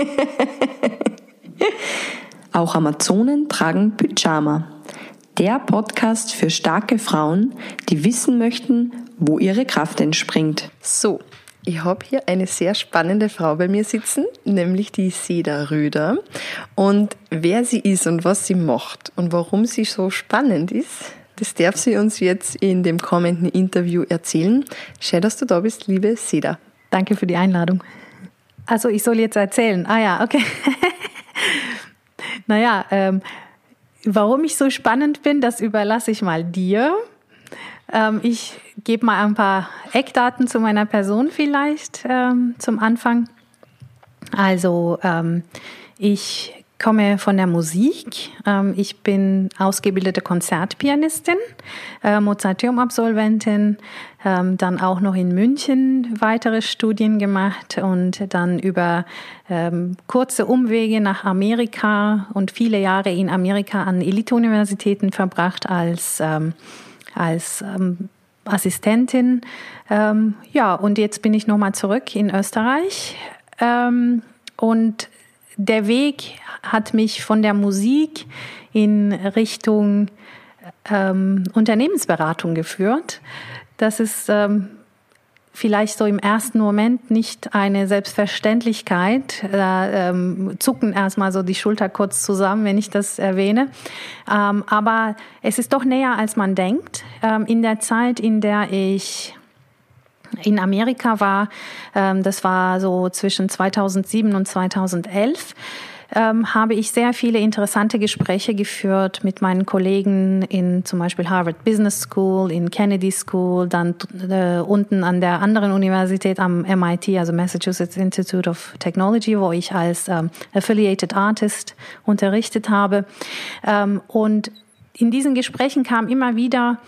Auch Amazonen tragen Pyjama. Der Podcast für starke Frauen, die wissen möchten, wo ihre Kraft entspringt. So, ich habe hier eine sehr spannende Frau bei mir sitzen, nämlich die Seda Röder. Und wer sie ist und was sie macht und warum sie so spannend ist, das darf sie uns jetzt in dem kommenden Interview erzählen. Schön, dass du da bist, liebe Seda. Danke für die Einladung. Also ich soll jetzt erzählen. Ah ja, okay. naja, ähm, warum ich so spannend bin, das überlasse ich mal dir. Ähm, ich gebe mal ein paar Eckdaten zu meiner Person vielleicht ähm, zum Anfang. Also ähm, ich komme von der Musik. Ähm, ich bin ausgebildete Konzertpianistin, äh, Mozarteum-Absolventin, ähm, dann auch noch in München weitere Studien gemacht und dann über ähm, kurze Umwege nach Amerika und viele Jahre in Amerika an Elite-Universitäten verbracht als, als Assistentin. ja, und jetzt bin ich nochmal zurück in Österreich. und der Weg hat mich von der Musik in Richtung ähm, Unternehmensberatung geführt. Das ist ähm, vielleicht so im ersten Moment nicht eine Selbstverständlichkeit. Da ähm, zucken erstmal so die Schulter kurz zusammen, wenn ich das erwähne. Ähm, aber es ist doch näher, als man denkt. Ähm, in der Zeit, in der ich in Amerika war. Ähm, das war so zwischen 2007 und 2011 ähm, habe ich sehr viele interessante Gespräche geführt mit meinen Kollegen in zum Beispiel Harvard Business School, in Kennedy School, dann äh, unten an der anderen Universität am MIT, also Massachusetts Institute of Technology, wo ich als ähm, Affiliated Artist unterrichtet habe. Ähm, und in diesen Gesprächen kam immer wieder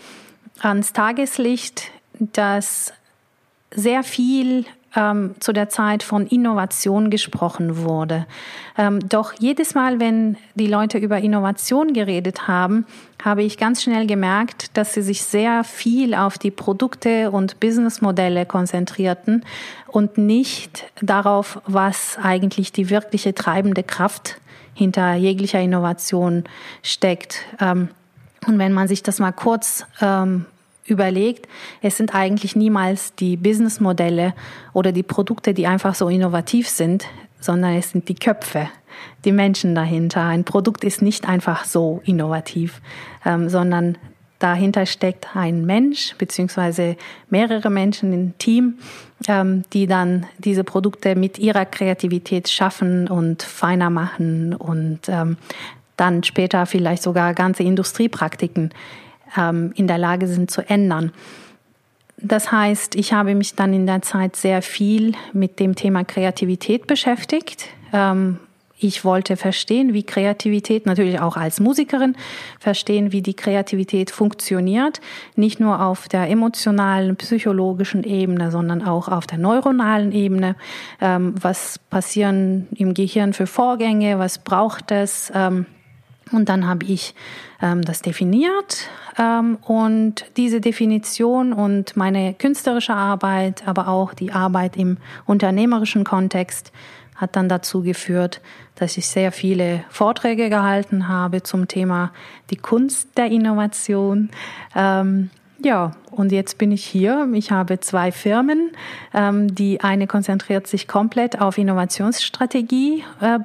ans Tageslicht, dass sehr viel ähm, zu der Zeit von Innovation gesprochen wurde. Ähm, doch jedes Mal, wenn die Leute über Innovation geredet haben, habe ich ganz schnell gemerkt, dass sie sich sehr viel auf die Produkte und Businessmodelle konzentrierten und nicht darauf, was eigentlich die wirkliche treibende Kraft hinter jeglicher Innovation steckt. Ähm, und wenn man sich das mal kurz ähm, überlegt, es sind eigentlich niemals die Businessmodelle oder die Produkte, die einfach so innovativ sind, sondern es sind die Köpfe, die Menschen dahinter. Ein Produkt ist nicht einfach so innovativ, ähm, sondern dahinter steckt ein Mensch beziehungsweise mehrere Menschen im Team, ähm, die dann diese Produkte mit ihrer Kreativität schaffen und feiner machen und ähm, dann später vielleicht sogar ganze Industriepraktiken ähm, in der Lage sind zu ändern. Das heißt, ich habe mich dann in der Zeit sehr viel mit dem Thema Kreativität beschäftigt. Ähm, ich wollte verstehen, wie Kreativität, natürlich auch als Musikerin, verstehen, wie die Kreativität funktioniert. Nicht nur auf der emotionalen, psychologischen Ebene, sondern auch auf der neuronalen Ebene. Ähm, was passieren im Gehirn für Vorgänge? Was braucht es? Und dann habe ich ähm, das definiert ähm, und diese Definition und meine künstlerische Arbeit, aber auch die Arbeit im unternehmerischen Kontext hat dann dazu geführt, dass ich sehr viele Vorträge gehalten habe zum Thema die Kunst der Innovation. Ähm, ja, und jetzt bin ich hier. Ich habe zwei Firmen. Ähm, die eine konzentriert sich komplett auf Innovationsstrategie, äh,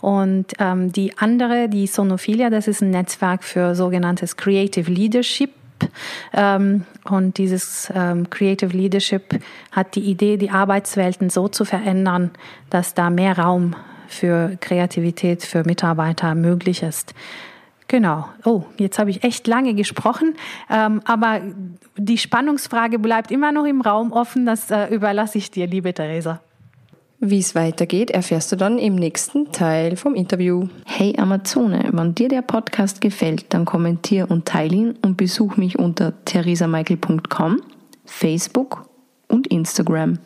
und ähm, die andere, die Sonophilia, das ist ein Netzwerk für sogenanntes Creative Leadership. Ähm, und dieses Creative Leadership hat die Idee, die Arbeitswelten so zu verändern, dass da mehr Raum für Kreativität für Mitarbeiter möglich ist. Genau. Oh, jetzt habe ich echt lange gesprochen, ähm, aber die Spannungsfrage bleibt immer noch im Raum offen. Das äh, überlasse ich dir, liebe Theresa. Wie es weitergeht, erfährst du dann im nächsten Teil vom Interview. Hey Amazone, wenn dir der Podcast gefällt, dann kommentier und teile ihn und besuch mich unter theresamichael.com, Facebook und Instagram.